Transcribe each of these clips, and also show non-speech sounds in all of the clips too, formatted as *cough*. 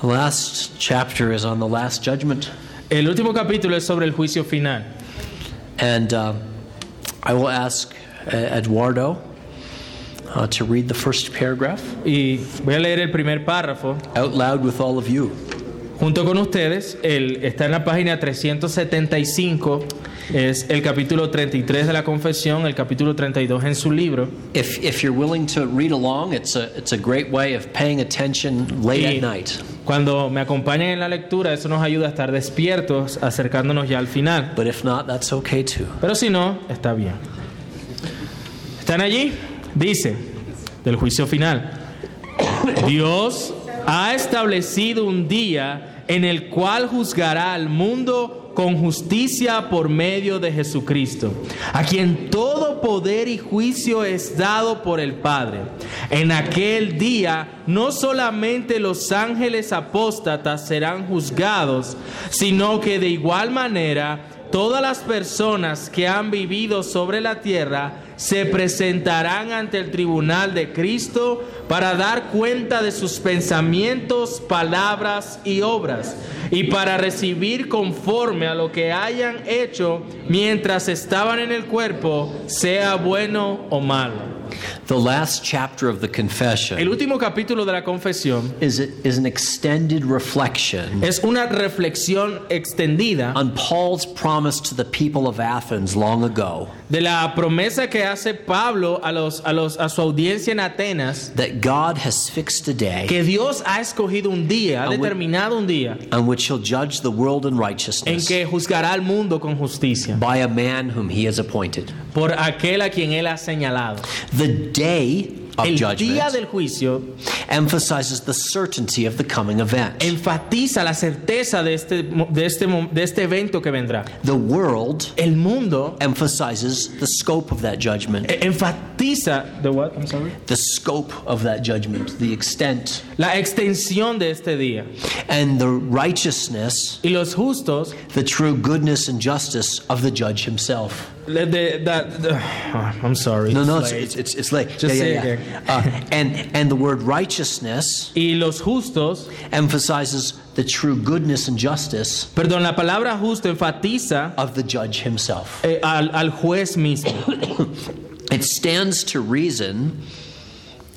The last chapter is on the last judgment. El último capítulo es sobre el juicio final. And uh, I will ask uh, Eduardo uh, to read the first paragraph Y voy a leer el primer párrafo out loud with all of you. junto con ustedes. El, está en la página 375. Es el capítulo 33 de la confesión, el capítulo 32 en su libro. If, if you're willing to read along, it's a, it's a great way of paying attention late Y at night. Cuando me acompañan en la lectura, eso nos ayuda a estar despiertos, acercándonos ya al final. But if not, that's okay too. Pero si no, está bien. ¿Están allí? Dice, del juicio final. Dios ha establecido un día en el cual juzgará al mundo con justicia por medio de Jesucristo, a quien todo poder y juicio es dado por el Padre. En aquel día no solamente los ángeles apóstatas serán juzgados, sino que de igual manera todas las personas que han vivido sobre la tierra se presentarán ante el tribunal de Cristo para dar cuenta de sus pensamientos, palabras y obras, y para recibir conforme a lo que hayan hecho mientras estaban en el cuerpo, sea bueno o malo. The last chapter of the El confession último capítulo de la confesión is, is an extended reflection es una reflexión extendida on Paul's promise to the people of Athens long ago de la promesa que hace Pablo a, los, a, los, a su audiencia en Atenas that God has fixed a day que Dios ha escogido un día, ha determinado un día on which he'll judge the world in en righteousness que juzgará al mundo con justicia by a man whom he has appointed. por aquel a quien él ha señalado. The day of El día judgment del juicio emphasizes the certainty of the coming event. enfatiza la certeza de este, de este, de este evento que vendrá. The world El mundo emphasizes the scope of that judgment. enfatiza the what? I'm sorry. The scope of that judgment, the extent, la extensión de este día. and the righteousness, Y los justos, the true goodness and justice of the judge himself. Le- de- da- da- oh, I'm sorry. No, no, it's it's, it's, it's, late. Just say yeah, it yeah, yeah. Uh, and, and the word righteousness y los justos, emphasizes the true goodness and justice perdón, la palabra justo enfatiza of the judge himself. eh, al, al juez mismo. *coughs* It stands to reason,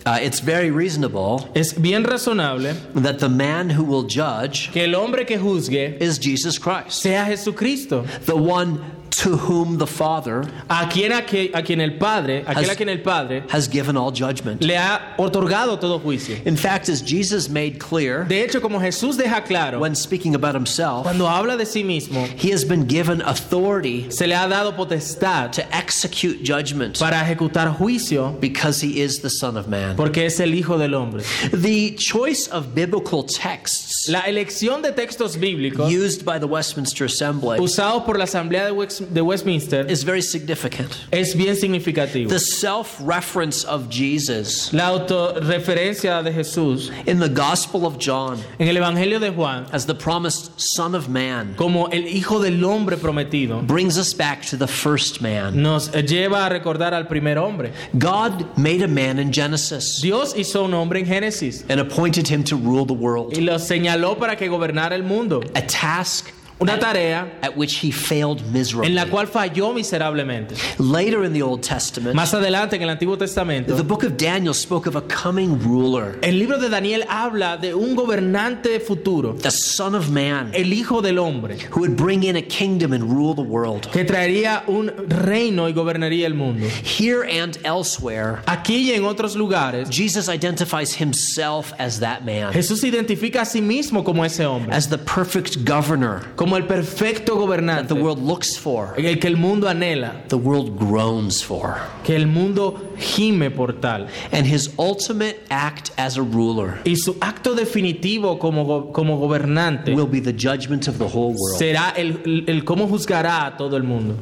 uh, it's very reasonable, Es bien razonable that the man who will judge que el hombre que juzgue is Jesus Christ, sea Jesucristo, the one to whom the Father a quien, a, que- a quien el Padre, aquel a quien el Padre has given all judgment. le ha otorgado todo juicio. In fact, as Jesus made clear De hecho, como Jesús deja claro, when speaking about himself, cuando habla de sí mismo, he has been given authority se le ha dado potestad to execute judgment para ejecutar juicio because he is the Son of Man. porque es el Hijo del Hombre. The choice of biblical texts La elección de textos bíblicos used by the Westminster Assembly usados por la Asamblea de, De Westminster is very significant. es bien significativo. The self reference of Jesus La autorreferencia de Jesús in the Gospel of John en el Evangelio de Juan as the promised Son of Man como el Hijo del Hombre prometido brings us back to the first man. nos lleva a recordar al primer hombre. God made a man in Genesis Dios hizo un hombre en Génesis and appointed him to rule the world, y lo señaló para que gobernara el mundo. a task Una at, tarea at which he failed en miserably. la cual falló miserablemente. Later in the Old Testament, Más adelante en el Antiguo Testamento, the book of Daniel spoke of a coming ruler, el libro de Daniel habla de un gobernante futuro, the Son of Man, el Hijo del Hombre, who would bring in a kingdom and rule the world. que traería un reino y gobernaría el mundo. Here and elsewhere, Aquí y en otros lugares, Jesus identifies himself as that man, Jesús identifica a sí mismo como ese hombre, as the perfect governor como el perfecto that gobernante, the world looks for, el que el mundo anhela, the world groans for. que el mundo gime por tal. And his ultimate act as a ruler Y su acto definitivo como, go- como gobernante will be the judgment of the whole world. será el, el- el cómo juzgará a todo el mundo.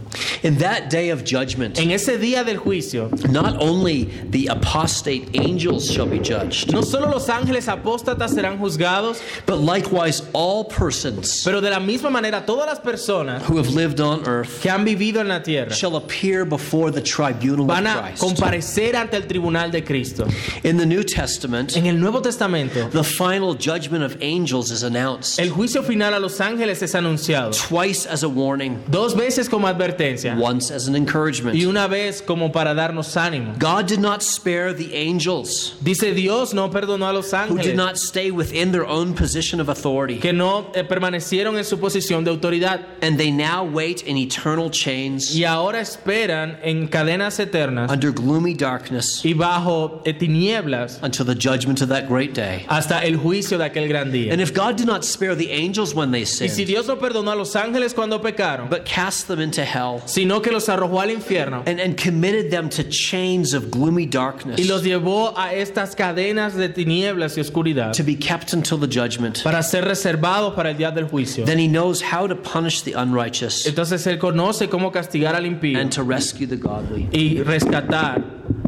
In that day of judgment, En ese día del juicio, not only the apostate angels shall be judged, no solo los ángeles apóstatas serán juzgados, but likewise all persons pero de la misma manera todas las personas who have lived on earth que han vivido en la tierra shall appear before the tribunal of van a Christ. comparecer ante el tribunal de Cristo. In the New Testament, En el Nuevo Testamento, the final judgment of angels is announced el juicio final a los ángeles es anunciado twice as a warning, dos veces como advertencia once as an encouragement. y una vez como para darnos ánimo. God did not spare the angels Dice Dios no perdonó a los who did ángeles not stay within their own position of authority, que no eh, permanecieron en su posición de autoridad and they now wait in eternal chains y ahora esperan en cadenas eternas under gloomy darkness y bajo eh, tinieblas until the judgment of that great day. hasta el juicio de aquel gran día. And if God did not spare the angels when they Y si sinned, Dios no perdonó a los ángeles cuando pecaron, but cast them into hell sino que los arrojó al infierno and, and committed them to chains of gloomy darkness y los llevó a estas cadenas de tinieblas y oscuridad to be kept until the judgment, para ser reservados para el día del juicio. then he knows how to punish the unrighteous Entonces Él conoce cómo castigar al impío and to rescue the godly. y rescatar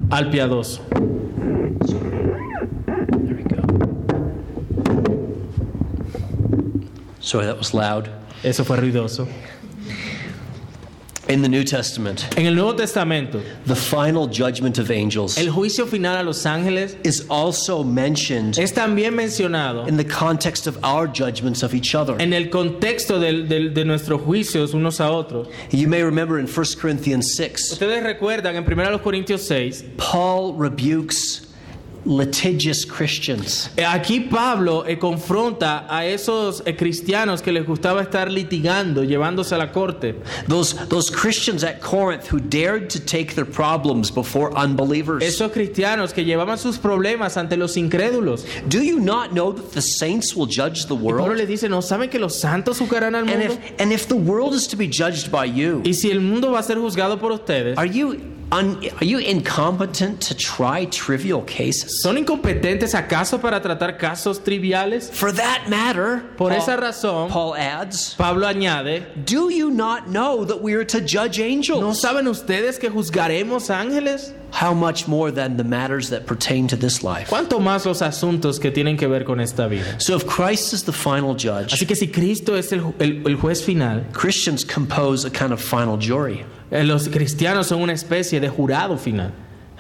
al piadoso. There we go. Sorry, that was loud. Eso fue ruidoso. In the New Testament, En el Nuevo Testamento, the final judgment of angels el juicio final a los ángeles is also mentioned es también mencionado in the context of our judgments of each other. en el contexto del- del- de nuestros juicios unos a otros. You may remember in 1 Corinthians 6, Ustedes recuerdan en 1 Corintios 6, Paul rebukes litigious Christians. eh, aquí Pablo eh, confronta a esos eh, cristianos que les gustaba estar litigando, llevándose a la corte. Those, those Christians at Corinth who dared to take their problems before unbelievers. Esos cristianos que llevaban sus problemas ante los incrédulos. Do you not know that the saints will judge the Y Pablo world? les dice, ¿no saben que los santos juzgarán al And mundo? if, and if the world is to be judged by you, Y si el mundo va a ser juzgado por ustedes, are you, are you incompetent to try trivial cases? ¿son incompetentes acaso para tratar casos triviales? For that matter, Por Paul, esa razón, Paul adds, Pablo añade, do you not know that we are to judge ¿no angels? saben ustedes que juzgaremos ángeles? How much more than the matters that pertain to this life? ¿Cuánto más los asuntos que tienen que ver con esta vida? So if Christ is the final judge, Así que si Cristo es el, el- el juez final, Christians compose a kind of final jury. eh, los cristianos son una especie de jurado final.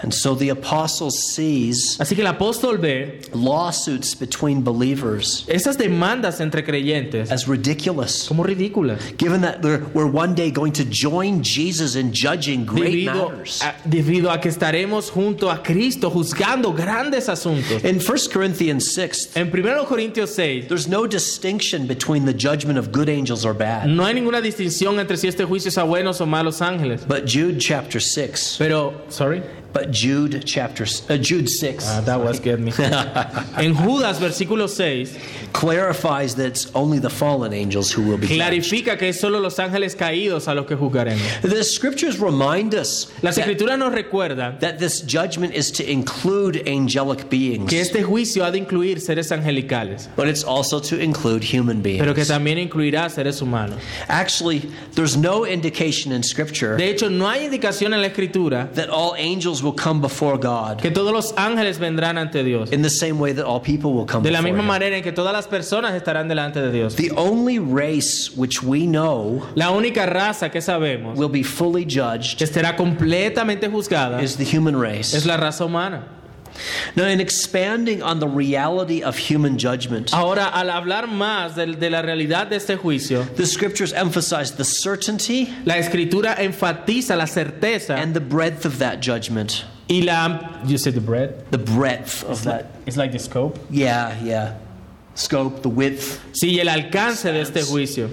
And so the apostle sees Así que el apóstol ve lawsuits between believers esas demandas entre creyentes as ridiculous, como ridículas. given that we're one day going to join Jesus in judging great Debido matters. a, debido a que estaremos junto a Cristo juzgando grandes asuntos. In 1 Corinthians 6, En 1 Corintios 6 there's no distinction between the judgment of good angels or bad. no hay ninguna distinción entre si este juicio es a buenos o malos ángeles. But Jude chapter 6, Pero, sorry, but Jude chapter uh, Jude 6 Ah, that was get me. *laughs* en Judas versículo 6 clarifies that it's only the fallen angels who will be judged. clarifica que es solo los ángeles caídos a los que juzgaremos. The scriptures remind us Las that, escrituras nos recuerdan that this judgment is to include angelic beings, que este juicio ha de incluir seres angelicales, but it's also to include human beings. pero que también incluirá seres humanos. Actually, there's no indication in scripture De hecho, no hay indicación en la escritura that all angels will come before God que todos los ángeles vendrán ante Dios. in the same way that all people will come De la before misma manera en que todas las personas estarán delante de Dios. The only race which we know La única raza que sabemos will be fully judged que estará completamente juzgada is the human race. es la raza humana. Now, in expanding on the reality of human judgment, Ahora, al hablar más de, de la realidad de este juicio, the scriptures emphasize the certainty la escritura enfatiza la certeza and the breadth of that judgment. y la... You said the breadth? The breadth of that. It's like the scope. Yeah, yeah. Scope, the width. Sí, y el alcance de este juicio.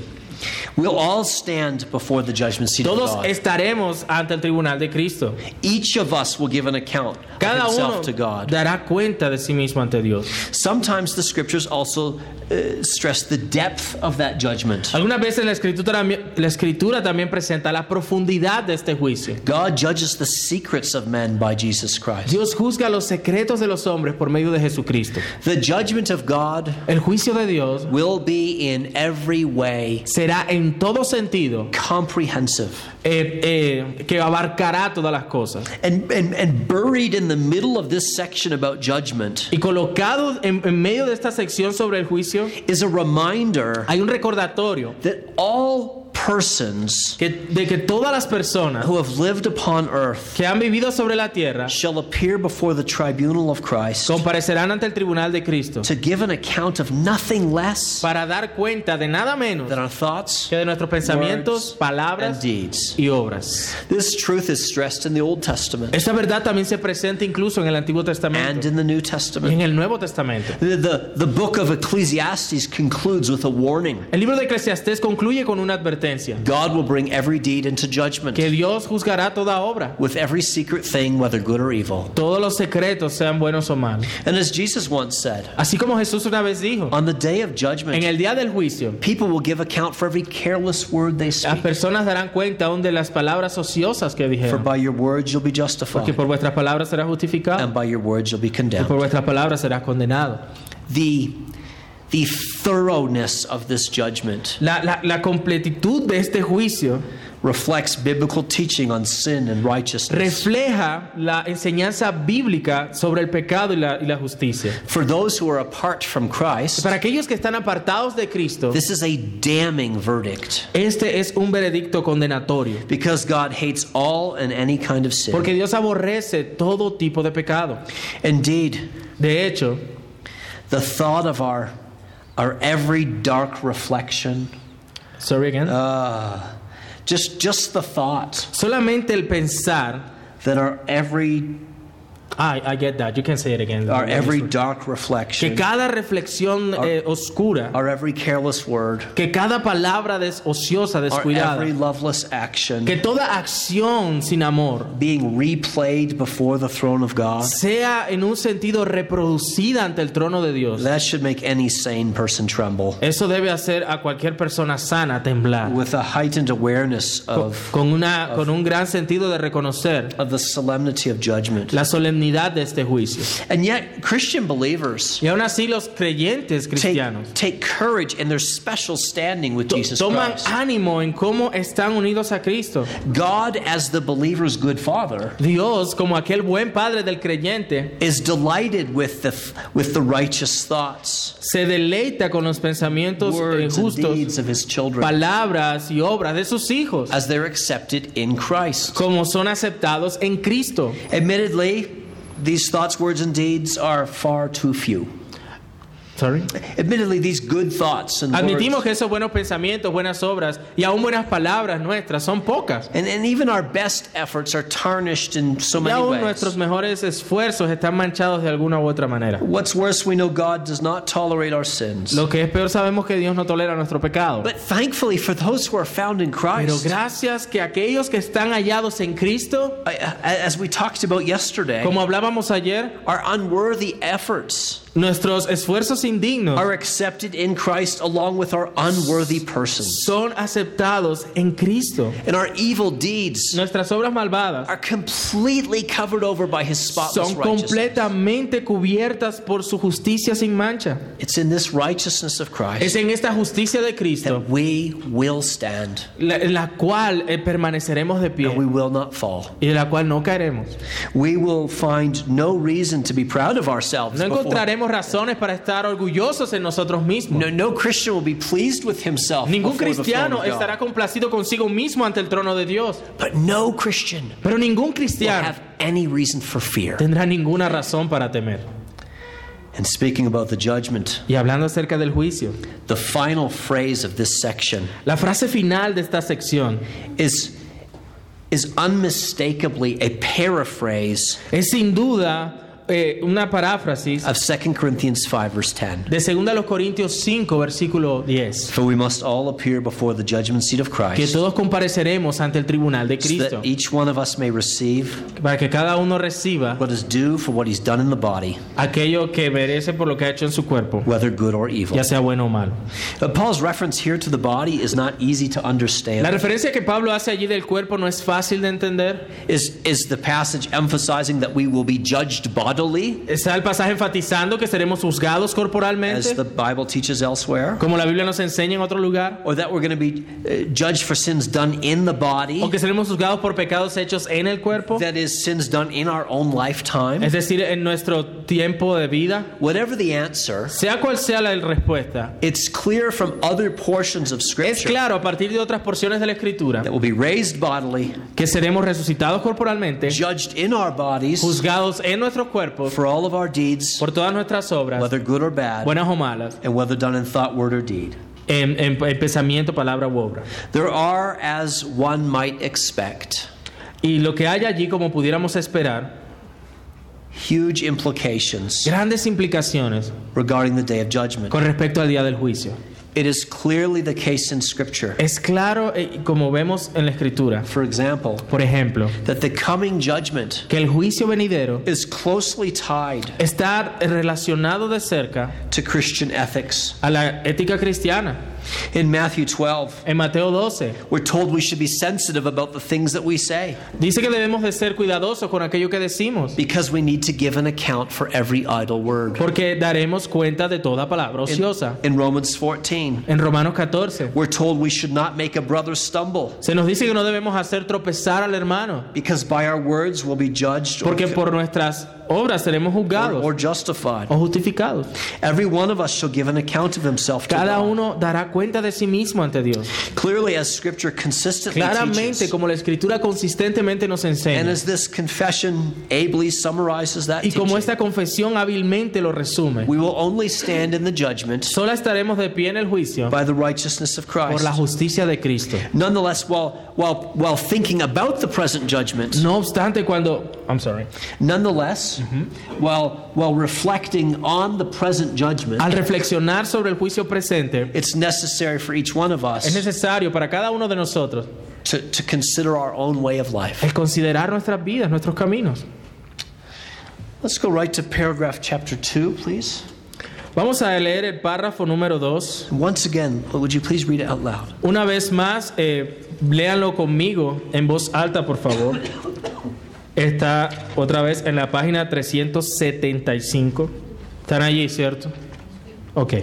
We'll all stand before the judgment seat of Todos God. estaremos ante el tribunal de Cristo. Each of us will give an account of Cada uno himself to God. dará cuenta de sí mismo ante Dios. Sometimes the scriptures also uh, stress the depth of that judgment. Algunas veces la escritura, la escritura también presenta la profundidad de este juicio. God judges the secrets of men by Jesus Christ. Dios juzga los secretos de los hombres por medio de Jesucristo. The judgment of God El juicio de Dios will be in every way será será en todo sentido comprehensive. eh, eh, que abarcará todas las cosas. And, and, and buried in the middle of this section about judgment Y colocado en, en medio de esta sección sobre el juicio, is a reminder hay un recordatorio that all persons que- de que todas las personas who have lived upon earth que han vivido sobre la tierra shall appear before the tribunal of Christ comparecerán ante el tribunal de Cristo to give an account of nothing less para dar cuenta de nada menos than our thoughts que de nuestros pensamientos, words, and palabras deeds. y obras. This truth is stressed in the Old Testament Esta verdad también se presenta incluso en el Antiguo and Testamento in the New y en Testament. el Nuevo Testamento. The, the, the book of Ecclesiastes concludes with a warning. El libro de Eclesiastés concluye con una advertencia, God will bring every deed into judgment que Dios juzgará toda obra, with every secret thing, whether good or evil. todos los secretos sean buenos o malos. And as Jesus once said, Así como Jesús una vez dijo, on the day of en judgment, el día del juicio, people will give account for every careless word they las speak. personas darán cuenta aún de las palabras ociosas que For dijeron, by your words you'll be justified, por vuestras palabras será justificado, and by your words you'll be y por condemned. vuestras palabras será condenado. The, the thoroughness of this judgment La, la- la completitud de este juicio reflects biblical teaching on sin and righteousness. refleja la enseñanza bíblica sobre el pecado y la, y la justicia. For those who are apart from Christ, Para aquellos que están apartados de Cristo, this is a damning verdict este es un veredicto condenatorio. because God hates all and any kind of sin. Porque Dios aborrece todo tipo de pecado. Indeed, De hecho, the thought of our, our every dark reflection, sorry again. uh, just, just the thought Solamente el pensar, that our every, I, I get that, you can say it again. our every dark reflection, Que cada reflexión eh, oscura, our every careless word, que cada palabra des- ociosa, our every loveless action que toda acción sin amor being replayed before the throne of God, sea en un sentido reproducida ante el trono de Dios. that should make any sane person tremble Eso debe hacer a cualquier persona sana temblar. with a heightened awareness of, con una, con un gran sentido de reconocer of the solemnity of judgment. la solemnidad de este juicio. And yet, Christian believers Y aún así los creyentes take, cristianos take courage in their special standing with to- Jesus toman Christ. ánimo en cómo están unidos a Cristo. God, as the believer's good father, Dios, como aquel buen padre del creyente, is delighted with the, with the righteous thoughts, se deleita con los pensamientos words, and justos, deeds of his children palabras y obras de sus hijos, as they're accepted in Christ. como son aceptados en Cristo. Admittedly, these thoughts, words, and deeds are far too few. Sorry. Admittedly, these good thoughts and Admitimos words, que esos buenos pensamientos, buenas obras y aún buenas palabras nuestras son pocas. and, and even our best efforts are tarnished in so Y many aún ways. nuestros mejores esfuerzos están manchados de alguna u otra manera. What's worse, we know God does not tolerate our sins. Lo que es peor, sabemos que Dios no tolera nuestro pecado. But thankfully, for those who are found in Pero Christ, gracias que aquellos que están hallados en Cristo, as we talked about yesterday, como hablábamos ayer, our unworthy efforts nuestros esfuerzos indignos are accepted in Christ along with our unworthy persons. son aceptados en Cristo. And our evil deeds Nuestras obras malvadas are completely covered over by his spotless son completamente cubiertas por su justicia sin mancha. It's in this righteousness of Es Christ en esta justicia de Cristo that we will stand la, en la cual eh, permaneceremos de pie and we will not fall. y de la cual no caeremos. We will find no reason to be proud of ourselves. No before- encontraremos razones para estar orgullosos en nosotros mismos. No, no Christian will be pleased with himself. Ningún cristiano estará complacido consigo mismo ante el trono de Dios. But no Christian Pero ningún will cristiano have any reason for fear. tendrá ninguna razón para temer. And speaking about the judgment, Y hablando acerca del juicio, the final phrase of this section la frase final de esta sección is, is unmistakably a paraphrase es sin duda eh, una paráfrasis of 2 Corinthians 5, verse 10. de 2 los Corintios 5, versículo 10. For we must all appear before the judgment seat of Christ. Que todos compareceremos ante el tribunal de so Cristo that each one of us may receive para que cada uno reciba what is due for what he's done in the body, aquello que merece por lo que ha hecho en su cuerpo, whether good or evil. ya sea bueno o malo. But Paul's reference here to the body is not easy to La understand. referencia que Pablo hace allí del cuerpo no es fácil de entender. Is, is the passage emphasizing that we will be judged bodily? Está el pasaje enfatizando que seremos juzgados as corporalmente, the Bible teaches elsewhere, como la Biblia nos enseña en otro lugar, or that we're going to be uh, judged for sins done in the body, o que seremos juzgados por pecados hechos en el cuerpo, that is, sins done in our own lifetime. es decir, en nuestro tiempo de vida. Whatever the answer, Sea cual sea la respuesta, it's clear from other portions of es Scripture claro a partir de otras porciones de la Escritura that we'll be raised bodily, que seremos resucitados corporalmente, judged in our bodies juzgados en nuestros cuerpos for all of our deeds, por todas nuestras obras, whether good or bad, buenas o malas, and whether done in thought, word, or deed. en, en- en pensamiento, palabra u obra. There are, as one might expect, Y lo que hay allí, como pudiéramos esperar, huge implications grandes implicaciones regarding the day of judgment. con respecto al día del juicio. It is clearly the case in Scripture, Es claro, eh, como vemos en la Escritura, for example, por ejemplo, that the coming judgment que el juicio venidero is closely tied está relacionado de cerca to Christian ethics. a la ética cristiana. In Matthew 12, En Mateo 12 we're told we should be sensitive about the things that we say dice que debemos de ser cuidadosos con aquello que decimos, because we need to give an account for every idle word. porque daremos cuenta de toda palabra ociosa. In Romans 14, En Romanos 14 we're told we should not make a brother stumble se nos dice que no debemos hacer tropezar al hermano, because by our words we'll be judged porque por nuestras obras seremos or, juzgados or justified. o justificados. Every one of us shall give an account of himself to Cada God. uno dará cuenta de sí mismo ante Dios. Clearly, as Scripture consistently Claramente, teaches, como la Escritura consistentemente nos enseña, and as this confession ably summarizes that Y como teaching, esta confesión hábilmente lo resume, we will only stand in the judgment solo estaremos de pie en el juicio by the righteousness of Christ. por la justicia de Cristo. Nonetheless, while, while, while thinking about the present judgment, No obstante, cuando. I'm sorry. nonetheless, while, while reflecting on the present judgment, Al reflexionar sobre el juicio presente, it's necessary for each one of es us necesario para cada uno de nosotros to, to consider our own way of life. el considerar nuestras vidas, nuestros caminos. Let's go right to paragraph chapter 2, please. Vamos a leer el párrafo número 2. Once again, would you please read it out loud? Una vez más, eh, léanlo conmigo en voz alta, por favor. *coughs* Está otra vez en la página 375. ¿Están allí, cierto? Ok.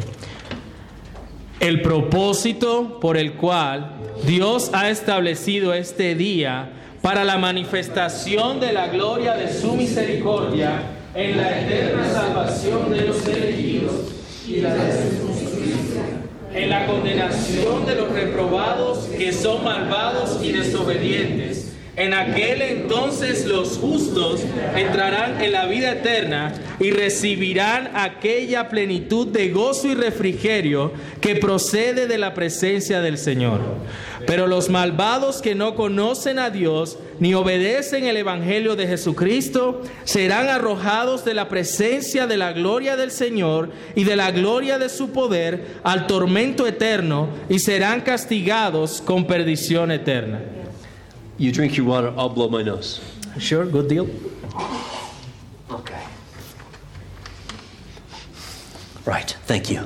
El propósito por el cual Dios ha establecido este día para la manifestación de la gloria de su misericordia en la eterna salvación de los elegidos y la de en la condenación de los reprobados que son malvados y desobedientes. En aquel entonces los justos entrarán en la vida eterna y recibirán aquella plenitud de gozo y refrigerio que procede de la presencia del Señor. Pero los malvados que no conocen a Dios ni obedecen el Evangelio de Jesucristo serán arrojados de la presencia de la gloria del Señor y de la gloria de su poder al tormento eterno y serán castigados con perdición eterna. You drink your water, I'll blow my nose. Sure, good deal. Okay. Right, thank you.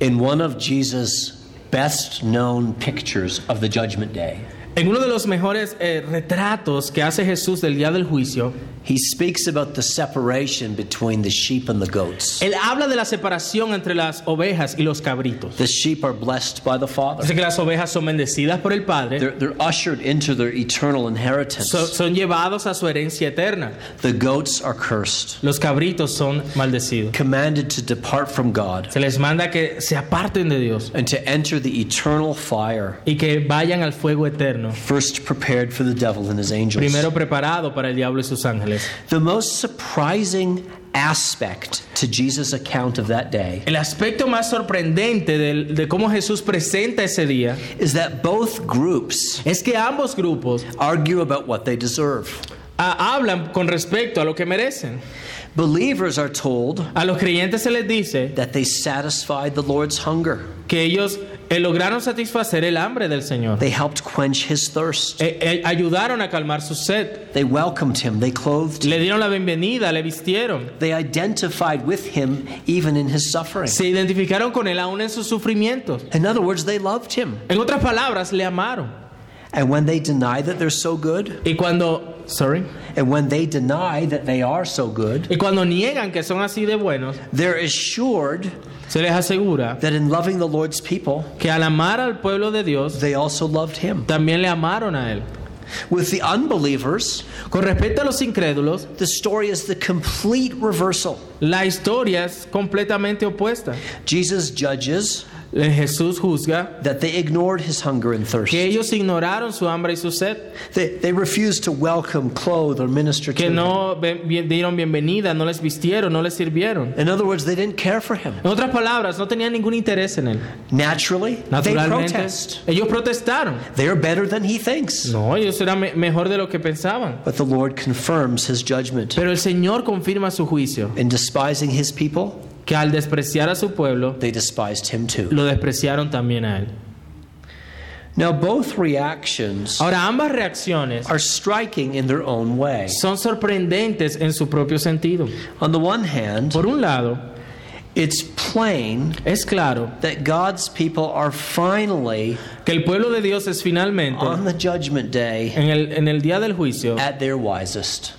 In one of Jesus' best known pictures of the judgment day, En uno de los mejores eh, retratos que hace Jesús del día del juicio, he speaks about the separation between the sheep and the goats. él habla de la separación entre las ovejas y los cabritos. The sheep are blessed by the Father. Dice que las ovejas son bendecidas por el Padre, They're, they're ushered into their eternal inheritance. son, son llevados a su herencia eterna. The goats are cursed, Los cabritos son maldecidos. commanded to depart from God Se les manda que se aparten de Dios and to enter the eternal fire, y que vayan al fuego eterno, first prepared for the devil and his angels. primero preparado para el diablo y sus ángeles. The most surprising aspect to Jesus' account of that day El aspecto más sorprendente del- de cómo Jesús presenta ese día is that both groups es que ambos grupos argue about what they deserve. ah, hablan con respecto a lo que merecen. Believers are told A los creyentes se les dice that they satisfied the Lord's hunger. que ellos eh, lograron satisfacer el hambre del Señor. They helped quench his thirst. Eh, eh, ayudaron a calmar su sed. They welcomed him. They clothed. Le dieron la bienvenida, le vistieron. They identified with him even in his suffering. Se identificaron con él aún en sus sufrimientos. In other words, they loved him. En otras palabras, le amaron. And when they deny that they're so good, Y cuando, sorry, and when they deny that they are so good, y cuando niegan que son así de buenos, they're assured se les asegura that in loving the Lord's people, que al amar al pueblo de Dios, they also loved him. también le amaron a él. With the unbelievers, Con respecto a los incrédulos, the story is the complete reversal. la historia es completamente opuesta. Jesus judges Eh, Jesús juzga that they ignored his hunger and thirst. que ellos ignoraron su hambre y su sed, They, they refused to welcome, clothe, or minister to que him. no bien- dieron bienvenida, no les vistieron, no les sirvieron. In other words, they didn't care for him. En otras palabras, no tenían ningún interés en él. Naturally, they Naturalmente, protest. ellos protestaron. They're better than he thinks. No, ellos eran me- mejor de lo que pensaban. But the Lord confirms his judgment. Pero el Señor confirma su juicio, In despising his people, que al despreciar a su pueblo, they despised him too. lo despreciaron también a él. Now, both reactions Ahora, ambas reacciones are striking in their own way. son sorprendentes en su propio sentido. On the one hand, Por un lado, it's plain es claro that God's people are finally, que el pueblo de Dios es finalmente, on the judgment day, en el, en el día del juicio, at their wisest.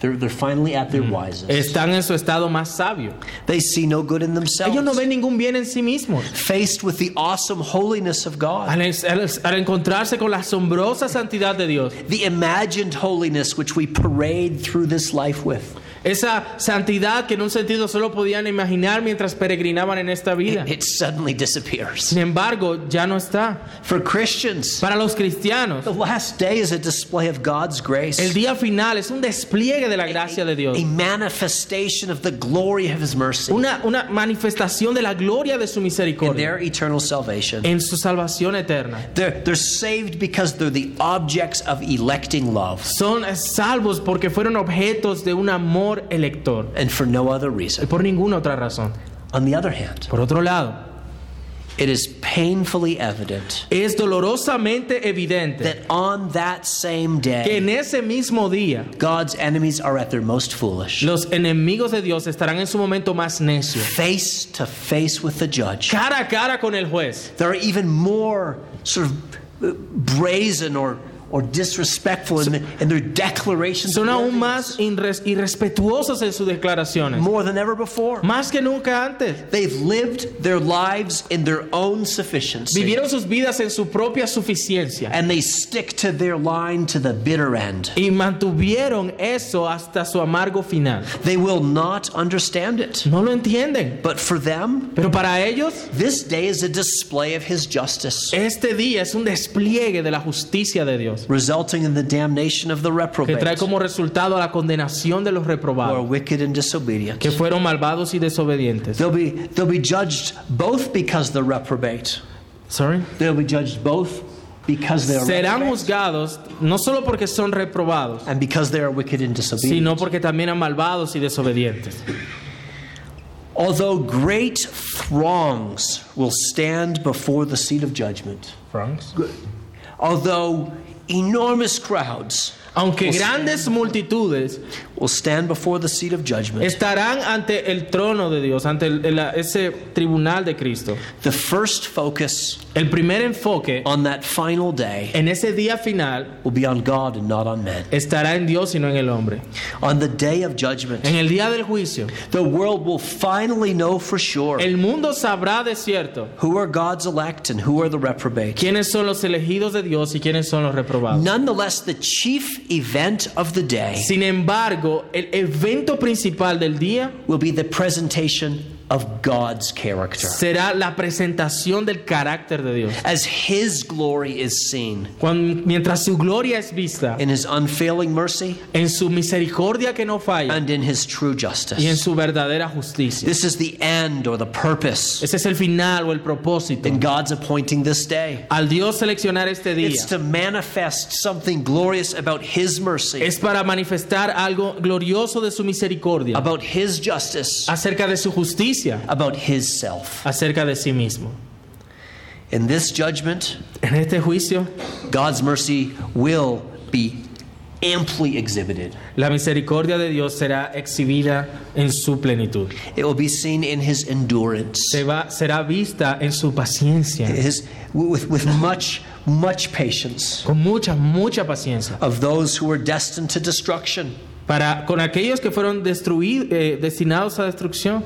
They're, they're finally at their mm. wisest. están en su estado más sabio. They see no good in themselves. Ellos no ven ningún bien en sí mismos. Faced with the awesome holiness of God, Al, al- al encontrarse con la asombrosa santidad de Dios, the imagined holiness which we parade through this life with, esa santidad que en un sentido solo podían imaginar mientras peregrinaban en esta vida. it suddenly disappears. Sin embargo, ya no está. For Christians, Para los cristianos, the last day is a display of God's grace, el día final es un despliegue de la gracia de Dios. a manifestation of the glory of His mercy Una, una manifestación de la gloria de su in misericordia their eternal salvation. en su salvación eterna. They're, they're saved because they're the objects of electing love Son salvos porque fueron objetos de un amor elector. and for no other reason. por ninguna otra razón. On the other hand, Por otro lado, it is painfully evident es dolorosamente evidente that on that same que day, en ese mismo día God's enemies are at their most foolish, los enemigos de Dios estarán en su momento más necios. face to face with the judge. Cara a cara con el juez. They're even more sort of brazen or, or disrespectful in, in their declarations Son aún más inres- irrespetuosos en sus declaraciones. more than ever before. Más que nunca antes. They've lived their lives in their own sufficiency. Vivieron sus vidas en su propia suficiencia. and they stick to their line to the bitter end. Y mantuvieron eso hasta su amargo final. They will not understand it. No lo entienden. But for them, Pero para ellos, this day is a display of his justice, este día es un despliegue de la justicia de Dios. Resulting in the damnation of the reprobate, Que trae como resultado la condenación de los who are reprobados. wicked and disobedient. Que fueron malvados y desobedientes. They'll be, they'll be judged both because they're reprobate. Sorry. They'll be judged both because they are Serán reprobate juzgados no solo porque son reprobados, and because they are wicked and disobedient. sino porque también eran malvados y desobedientes. Although great throngs will stand before the seat of judgment, although enormous crowds. Aunque will grandes multitudes will stand before the seat of judgment, estarán ante el trono de Dios, ante el- el- ese tribunal de Cristo. the first focus El primer enfoque on that final day en ese día final will be on God and not on men. estará en Dios y no en el hombre. On the day of judgment, En el día del juicio, the world will finally know for sure el mundo sabrá de cierto who are God's elect and who are the reprobate. quiénes son los elegidos de Dios y quiénes son los reprobados. Nonetheless, the chief event of the day Sin embargo, el evento principal del día will be the presentation of God's character. será la presentación del carácter de Dios. As His glory is seen Cuando- mientras su gloria es vista in His unfailing mercy en su misericordia que no falla and in His true justice. y en su verdadera justicia. This is the end or the purpose Ese es el final o el propósito. in God's appointing this day. Al Dios seleccionar este día It's to manifest something glorious about His mercy, es para manifestar algo glorioso de su misericordia, about His justice, acerca de su justicia, about His self. acerca de sí mismo. In this judgment, En este juicio, God's mercy will be amply exhibited. La misericordia de Dios será exhibida en su plenitud. It will be seen in his endurance, Se va- será vista en su paciencia, his, with, with much, much patience con mucha, mucha paciencia. of those who are destined to destruction. Para, con aquellos que fueron destruidos, eh, destinados a destrucción.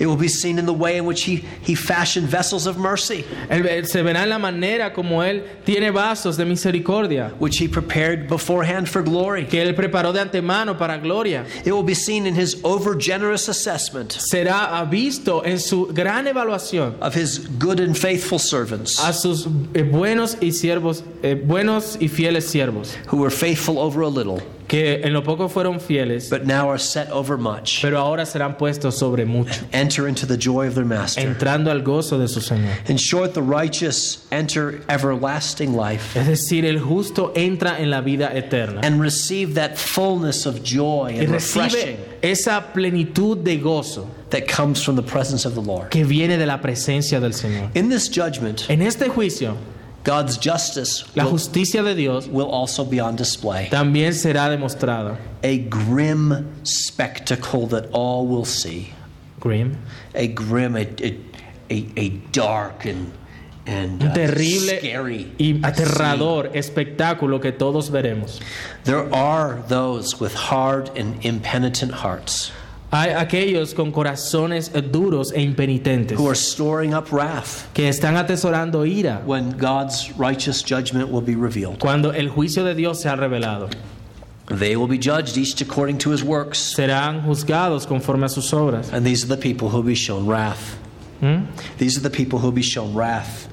It will be seen in the way in which he, he fashioned vessels of mercy, Él- se verá en la manera como Él tiene vasos de misericordia, which he prepared beforehand for glory. que Él preparó de antemano para gloria. It will be seen in his over generous assessment Será visto en su gran evaluación of his good and faithful servants a sus eh, buenos y siervos, eh, buenos y fieles siervos, who were faithful over a little, que en lo poco fueron fieles, but now are set over much. pero ahora serán puestos sobre mucho, Enter into the joy of their master. entrando al gozo de su Señor. In short, the righteous enter everlasting life Es decir, el justo entra en la vida eterna and receive that fullness of joy y and refreshing recibe esa plenitud de gozo that comes from the presence of the Lord. que viene de la presencia del Señor. In this judgment, En este juicio, God's justice la will, justicia de Dios will also be on display. también será demostrada. A grim spectacle that all will see. Grim. A grim, a, a, a, dark and, and Un uh, terrible scary. y aterrador espectáculo que todos veremos. There are those with hard and impenitent hearts Hay aquellos con corazones duros e impenitentes who are storing up wrath que están atesorando ira when God's righteous judgment will be revealed. cuando el juicio de Dios se ha revelado. They will be judged each according to his works. Serán juzgados conforme a sus obras. And these are the people who will be shown wrath. ¿Mm? These are the people who will be shown wrath.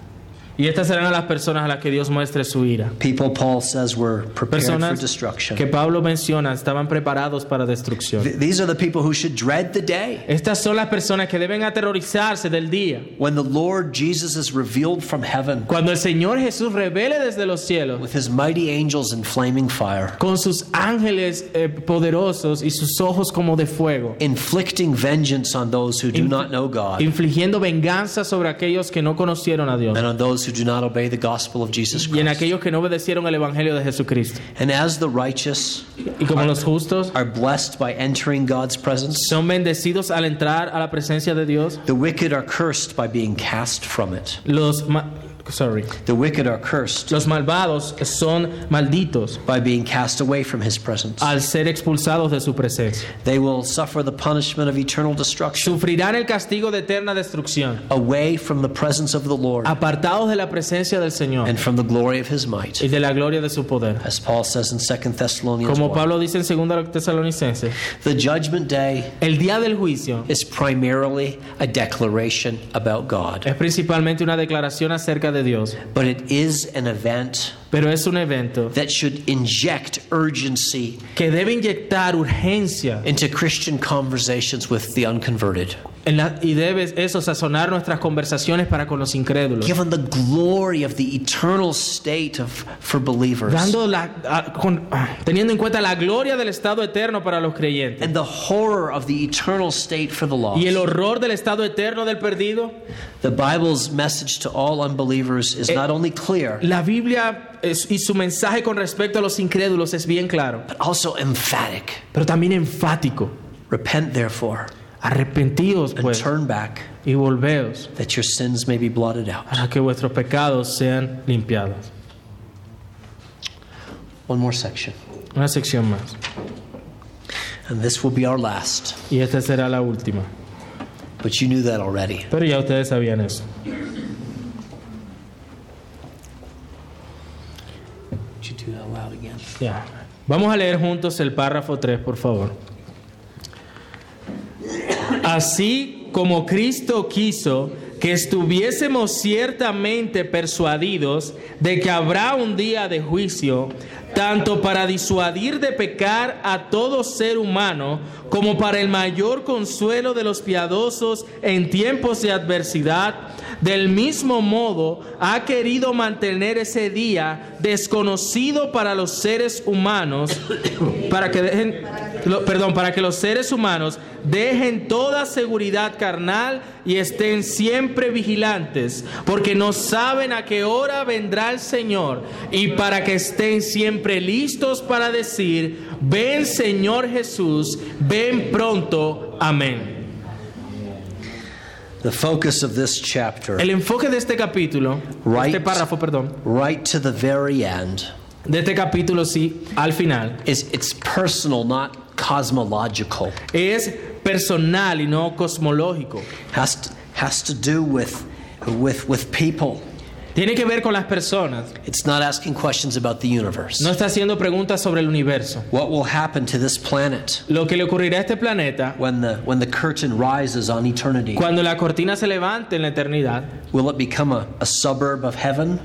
Y estas serán las personas a las que Dios muestre su ira. People Paul says were prepared for Personas destruction. que Pablo menciona estaban preparados para destrucción. Th- These are the people who should dread the day Estas son las personas que deben aterrorizarse del día. when the Lord Jesus is revealed from heaven Cuando el Señor Jesús revele desde los cielos with his mighty angels in flaming fire, con sus ángeles eh, poderosos y sus ojos como de fuego, inflicting vengeance on those who do Inf- not know God infligiendo venganza sobre aquellos que no conocieron a Dios and on those who do not obey the gospel of Jesus y en Christ. aquellos que no obedecieron el Evangelio de Jesucristo. And as the righteous Y como los justos are blessed by entering God's presence, son bendecidos al entrar a la presencia de Dios, the wicked are cursed by being cast from it. los, sorry, The wicked are cursed los malvados son malditos by being cast away from his presence. al ser expulsados de su presencia. They will suffer the punishment of eternal destruction Sufrirán el castigo de eterna destrucción, away from the presence of the Lord apartados de la presencia del Señor and from the glory of his might. y de la gloria de su poder. As Paul says in 2 Thessalonians Como 1. Pablo dice en 2 Tesalonicenses, The judgment day el día del juicio is primarily a declaration about God, es principalmente una declaración acerca de Dios, but it is an event pero es un evento that should inject urgency que debe inyectar urgencia into Christian conversations with the unconverted. En la- y debe eso sazonar nuestras conversaciones para con los incrédulos, Given the glory of the eternal state of for believers dando la, a- con- teniendo en cuenta la gloria del estado eterno para los creyentes and the horror of the eternal state for the lost. y el horror del estado eterno del perdido. The Bible's message to all unbelievers is Eh, not only clear, La Biblia es- y su mensaje con respecto a los incrédulos es bien claro, but also emphatic. pero también enfático. Repent, therefore, Arrepentíos and pues turn back, y volveos that your sins may be blotted out. para que vuestros pecados sean limpiados. One more section, Una sección más. and this will be our last. Y esta será la última. But you knew that already. Pero ya ustedes sabían eso. Would you do that aloud again? Ya. Vamos a leer juntos el párrafo 3, por favor. Así como Cristo quiso que estuviésemos ciertamente persuadidos de que habrá un día de juicio, tanto para disuadir de pecar a todo ser humano, como para el mayor consuelo de los piadosos en tiempos de adversidad, del mismo modo ha querido mantener ese día desconocido para los seres humanos, *coughs* para que dejen, perdón, para que los seres humanos dejen toda seguridad carnal y estén siempre vigilantes, porque no saben a qué hora vendrá el Señor, y para que estén siempre listos para decir, ven Señor Jesús, ven pronto, amén. The focus of this chapter, El enfoque de este capítulo, Right. este párrafo, perdón, right to the very end, de este capítulo sí, al final, is it's personal, not cosmological. es personal y no cosmológico. Has to, has to do with, with, with people. Tiene que ver con las personas. It's not asking questions about the universe. No está haciendo preguntas sobre el universo. What will happen to this planet Lo que le ocurrirá a este planeta when the, when the curtain rises on eternity? cuando la cortina se levante en la eternidad. Will it become a, a suburb of heaven?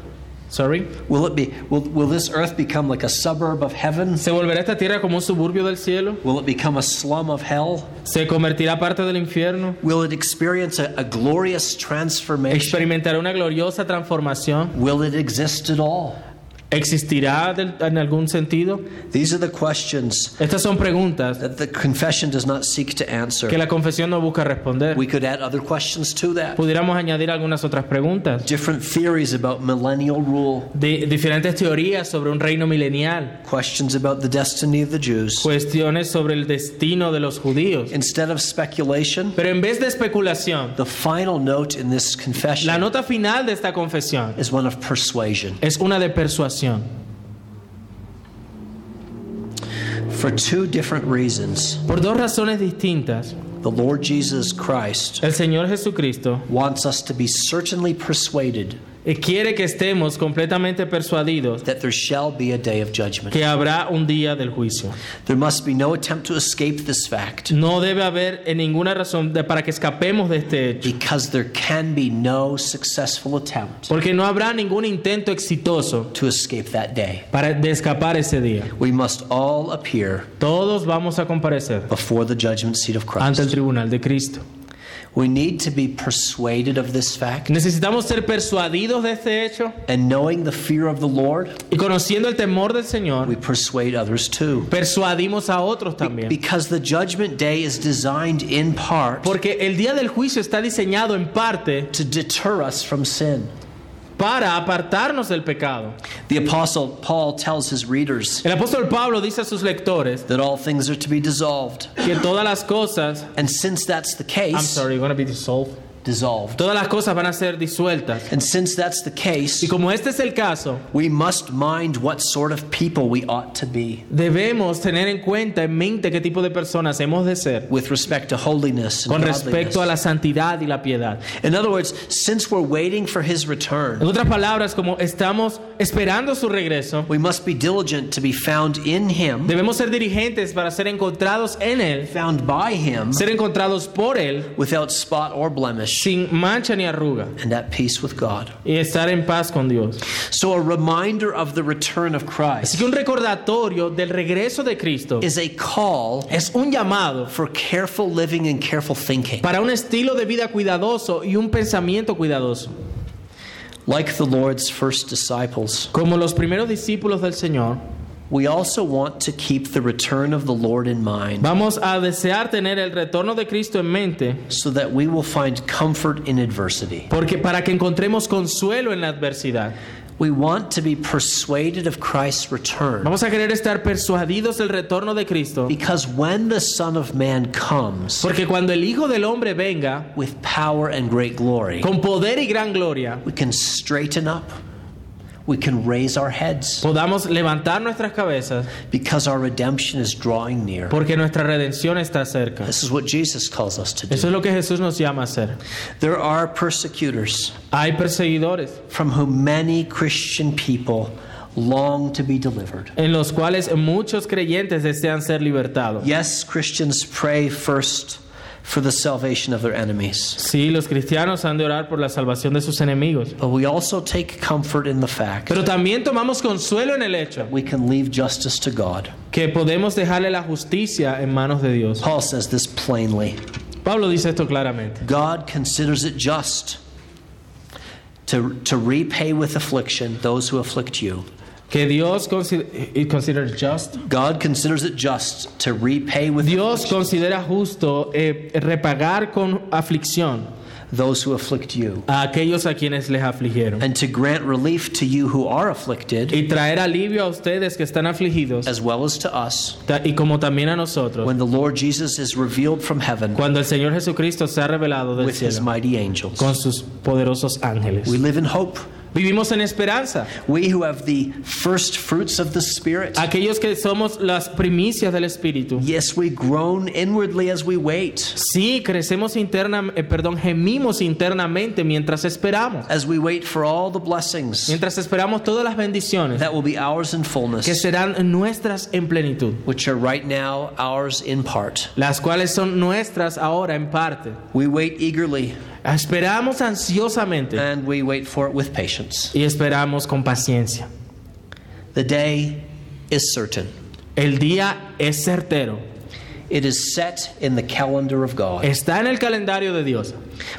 Sorry. Will, it be, will, will this earth become like a suburb of heaven? ¿Se volverá esta tierra como un suburbio del cielo? Will it become a slum of hell? ¿Se convertirá parte del infierno? Will it experience a, a glorious transformation? ¿Experimentará una gloriosa transformación? Will it exist at all? ¿Existirá del- en algún sentido? These are the questions Estas son preguntas that the confession does not seek to answer. que la confesión no busca responder. We could add other questions to that. Pudiéramos añadir algunas otras preguntas. Different theories about millennial rule, De diferentes teorías sobre un reino milenial. questions about the destiny of the Jews. Cuestiones sobre el destino de los judíos. Instead of speculation, Pero en vez de especulación, the final note in this la confession nota final de esta confesión is one of persuasion. es una de persuasión. For two different reasons, Por dos razones distintas, the Lord Jesus Christ el Señor Jesucristo wants us to be certainly persuaded quiere que estemos completamente persuadidos that there shall be a day of judgment. que habrá un día del juicio. There must be no attempt to escape this fact No debe haber en ninguna razón de- para que escapemos de este hecho, because there can be no successful attempt porque no habrá ningún intento exitoso to escape that day. para de escapar ese día. We must all appear Todos vamos a comparecer before the judgment seat of ante el Christ. tribunal de Cristo. We need to be persuaded of this fact Necesitamos ser persuadidos de este hecho and knowing the fear of the Lord, y conociendo el temor del Señor, we persuade others too. persuadimos a otros también. Because the judgment day is designed in part Porque el día del juicio está diseñado en parte to deter us from sin. Para apartarnos del pecado. The apostle Paul tells his readers El apóstol Pablo dice a sus lectores that all things are to be dissolved. que todas las cosas, And since that's the case, I'm case, sorry, gonna be dissolved. Dissolved. Todas las cosas van a ser disueltas. And since that's the case, Y como este es el caso, we must mind what sort of people we ought to be debemos tener en cuenta, en mente qué tipo de personas hemos de ser with respect to holiness con respecto a la santidad y la piedad. In other words, since we're waiting for his return, En otras palabras, como estamos esperando su regreso, we must be diligent to be found in him, debemos ser dirigentes para ser encontrados en Él, found by him, ser encontrados por Él without spot or blemish, sin mancha ni arruga and at peace with God. y estar en paz con Dios. So, a reminder of the return of Así Christ que un recordatorio del regreso de Cristo is a call es un llamado for careful living and careful thinking. para un estilo de vida cuidadoso y un pensamiento cuidadoso. Like the Lord's first disciples, Como los primeros discípulos del Señor, we also want to keep the return of the Lord in mind vamos a desear tener el retorno de Cristo en mente so that we will find comfort in adversity. porque para que encontremos consuelo en la adversidad. We want to be persuaded of Christ's return Vamos a querer estar persuadidos del retorno de Cristo because when the Son of Man comes porque cuando el Hijo del Hombre venga with power and great glory, con poder y gran gloria, we can straighten up, we can raise our heads podamos levantar nuestras cabezas because our redemption is drawing near. porque nuestra redención está cerca. This is what Jesus calls us to Eso do. es lo que Jesús nos llama a hacer. There are persecutors Hay perseguidores from whom many Christian people long to be delivered. en los cuales muchos creyentes desean ser libertados. Yes, Christians pray first for the salvation of their enemies, Sí, los cristianos han de orar por la salvación de sus enemigos. but we also take comfort in the fact Pero también tomamos consuelo en el hecho we can leave justice to God. que podemos dejarle la justicia en manos de Dios. Paul says this plainly Pablo dice esto claramente. God considers it just to, to repay with affliction those who afflict you. Que Dios consider, it just. God considers it just to repay with Dios considera justo eh, repagar con aflicción those who afflict you, a aquellos a quienes les afligieron and to grant relief to you who are afflicted, y traer alivio a ustedes que están afligidos as well as to us, y como también a nosotros when the Lord Jesus is revealed from heaven cuando el Señor Jesucristo se ha revelado del with his mighty angels. con sus poderosos ángeles. We live in hope. Vivimos en esperanza. We who have the first fruits of the Spirit. Aquellos que somos las primicias del Espíritu. Yes, we groan inwardly as we wait, Sí, crecemos interna, eh, perdón, gemimos internamente mientras esperamos. as we wait for all the blessings Mientras esperamos todas las bendiciones that will be ours in que fullness, serán nuestras en plenitud, which are right now ours in part. las cuales son nuestras ahora en parte. We wait eagerly Ah, esperamos ansiosamente and we wait for it with patience. y esperamos con paciencia. The day is certain. El día es certero. It is set in the calendar of God. Está en el calendario de Dios.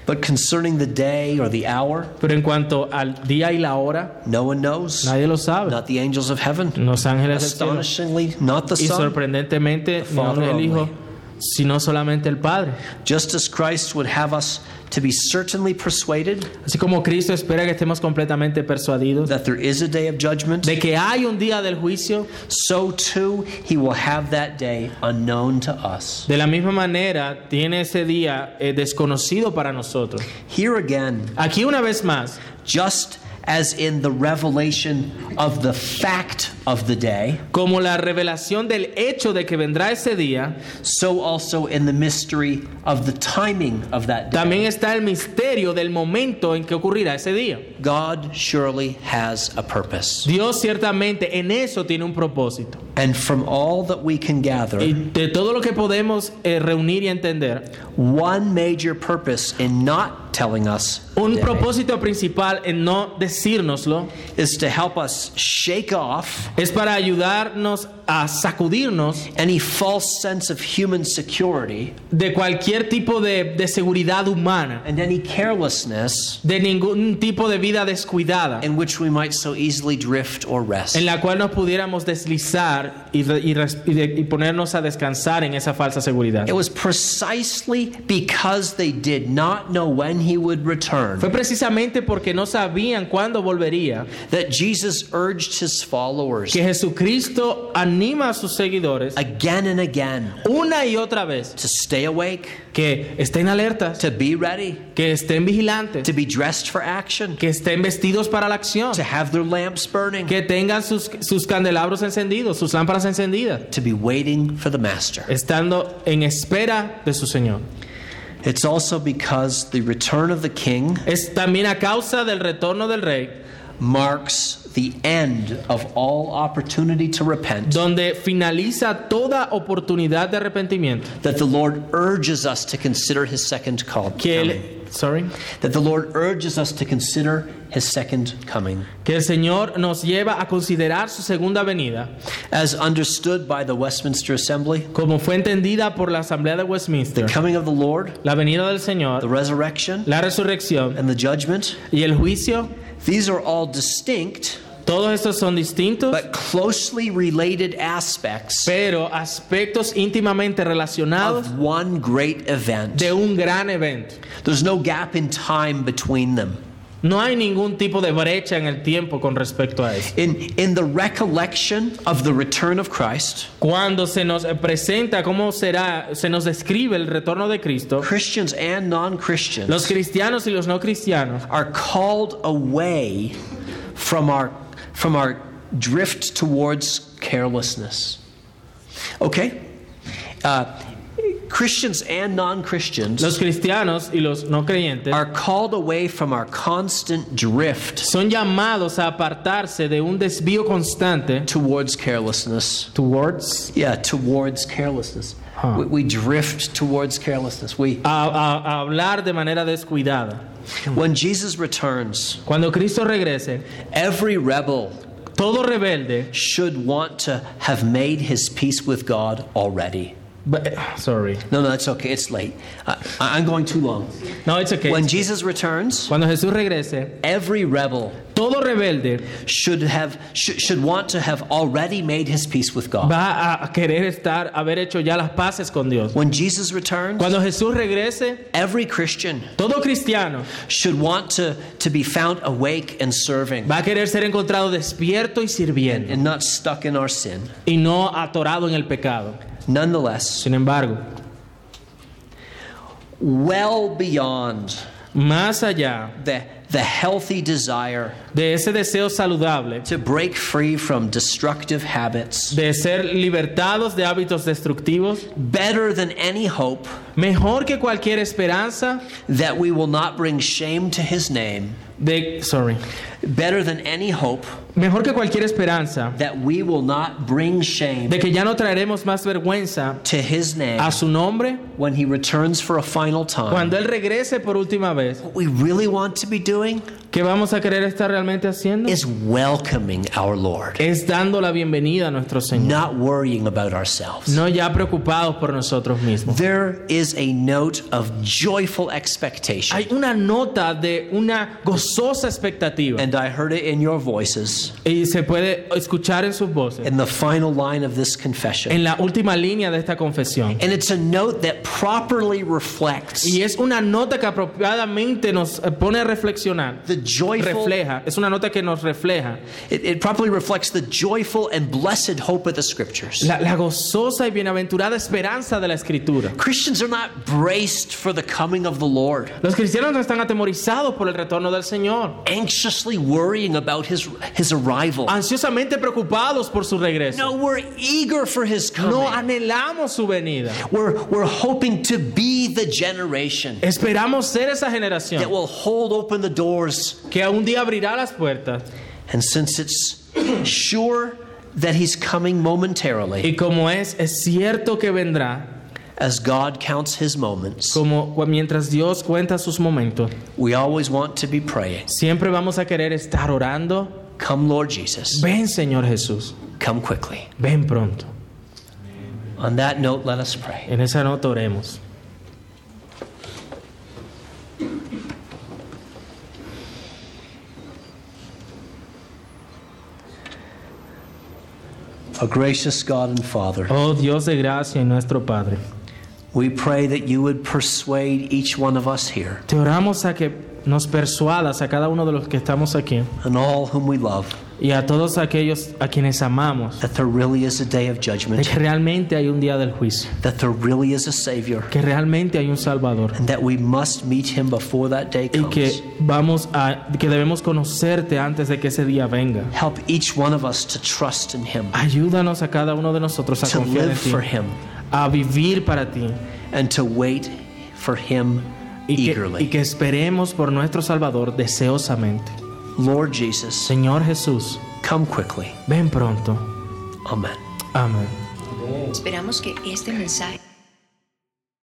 But concerning the day or the hour, Pero en cuanto al día y la hora, no one knows. nadie lo sabe. Not the angels of heaven. Los ángeles del cielo. Astonishingly, not the Son. Y sorprendentemente, The no el Hijo, only. sino solamente el Padre. Just as Christ would have us to be certainly persuaded Así como Cristo espera que estemos completamente persuadidos that there is a day of judgment, de que hay un día del juicio, so too he will have that day unknown to us. de la misma manera tiene ese día eh, desconocido para nosotros. Here again, Aquí una vez más, just as in the revelation of the fact of the day, como la revelación del hecho de que vendrá ese día, so also in the mystery of the timing of that day. también está el misterio del momento en que ocurrirá ese día. God surely has a purpose. Dios ciertamente en eso tiene un propósito. And from all that we can gather, Y de todo lo que podemos eh, reunir y entender, one major purpose in not telling us un propósito principal en no decírnoslo is to help us shake off es para ayudarnos a sacudirnos any false sense of human security de cualquier tipo de, de seguridad humana, and any carelessness de ningún tipo de vida descuidada, in which we might so easily drift or rest. en la cual nos pudiéramos deslizar y ponernos a descansar en esa falsa seguridad. It was precisely because they did not know when he would return Fue precisamente porque no sabían cuándo volvería that Jesus urged his followers que Jesucristo anima a sus seguidores again and again una y otra vez to stay awake, que estén alertas, to be ready, que estén vigilantes, to be dressed for action, que estén vestidos para la acción, to have their lamps burning, que tengan sus, sus candelabros encendidos, sus lámparas encendidas, to be waiting for the Master. estando en espera de su Señor. It's also because the return of the King Es también a causa del retorno del Rey, marks the end of all opportunity to repent, donde finaliza toda oportunidad de arrepentimiento. that the Lord urges us to consider his second call. Que el, sorry, That the Lord urges us to consider his second coming. que el Señor nos lleva a considerar su segunda venida, As understood by the Westminster Assembly, como fue entendida por la Asamblea de Westminster, coming of the Lord, la venida del the Señor, resurrection, la resurrección and the judgment, y el juicio, these are all distinct todos estos son distintos, but closely related aspects pero aspectos íntimamente relacionados of one great event. de un gran evento. There's no gap in time between them. No hay ningún tipo de brecha en el tiempo con respecto a eso. In, in the recollection of the return of Christ, Cuando se nos presenta cómo será, se nos describe el retorno de Cristo, Christians and non Christians los cristianos y los no cristianos are called away from our, from our drift towards carelessness. Okay? Uh, Christians and non Christians Los cristianos y los no creyentes are called away from our constant drift son llamados a apartarse de un desvío constante towards carelessness. towards Yeah, towards carelessness. Huh. We, we drift towards carelessness. We, a, a- a hablar de manera descuidada. when Jesus returns, Cuando Cristo regrese, every rebel todo rebelde should want to have made his peace with God already. But- uh, sorry. No, no, that's okay. It's late. I, I'm going too long. No, it's okay. When Jesus returns, Cuando Jesús regrese, every rebel todo rebelde should have should, should want to have already made his peace with God. va a querer estar, haber hecho ya las paces con Dios. When Jesus returns, Cuando Jesús regrese, every Christian todo cristiano should want to, to be found awake and serving va a querer ser encontrado despierto y sirviendo and not stuck in our sin. y no atorado en el pecado. Nonetheless, Sin embargo, well beyond más allá the, the healthy desire de ese deseo saludable to break free from destructive habits, de ser libertados de hábitos destructivos, better than any hope mejor que cualquier esperanza that we will not bring shame to his name, de sorry, better than any hope mejor que cualquier esperanza that we will not bring shame de que ya no traeremos más vergüenza to his name a su nombre when he returns for a final time. cuando él regrese por última vez. What we really want to be doing ¿Qué vamos a querer estar realmente haciendo? is welcoming our Lord, Es dando la bienvenida a nuestro Señor. not worrying about ourselves. No ya preocupados por nosotros mismos. There is a note of joyful expectation, Hay una nota de una gozosa expectativa and I heard it in your voices y se puede escuchar en sus voces in the final line of this confession. en la última línea de esta confesión. And it's a note that properly reflects Y es una nota que apropiadamente nos pone a reflexionar, the joyful, refleja, es una nota que nos refleja it, it properly reflects the joyful and blessed hope of the scriptures. la, la gozosa y bienaventurada esperanza de la Escritura. Christians are not braced for the coming of the Lord, Los cristianos no están atemorizados por el retorno del Señor, anxiously worrying about his, his arrival. ansiosamente preocupados por su regreso. No, we're eager for his coming. No anhelamos su venida. We're, we're hoping to be the generation Esperamos ser esa generación. that will hold open the doors. Que un día abrirá las puertas. And since it's sure that he's coming momentarily, Y como es, es cierto que vendrá, as God counts his moments, como mientras Dios cuenta sus momentos, we always want to be praying. siempre vamos a querer estar orando. Come, Lord Jesus. Ven, Señor Jesús, Come quickly. ven pronto. On that note, let us pray. En esa nota oremos. A gracious God and Father, Oh Dios de gracia y nuestro Padre, we pray that you would persuade each one of us here te oramos a que nos persuadas a cada uno de los que estamos aquí and all whom we love y a todos aquellos a quienes amamos, that there really is a day of de que realmente hay un día del juicio, that there really is a Savior, que realmente hay un Salvador and that we must meet him before that day y que vamos a que debemos conocerte antes de que ese día venga. Help each one of us to trust in him, Ayúdanos a cada uno de nosotros a to confiar en ti, for him, a vivir para ti and to wait for him y que, y eagerly. que esperemos por nuestro Salvador deseosamente. Lord Jesus, Señor Jesús, come quickly. ven pronto. Amen. Amén. Esperamos que este mensaje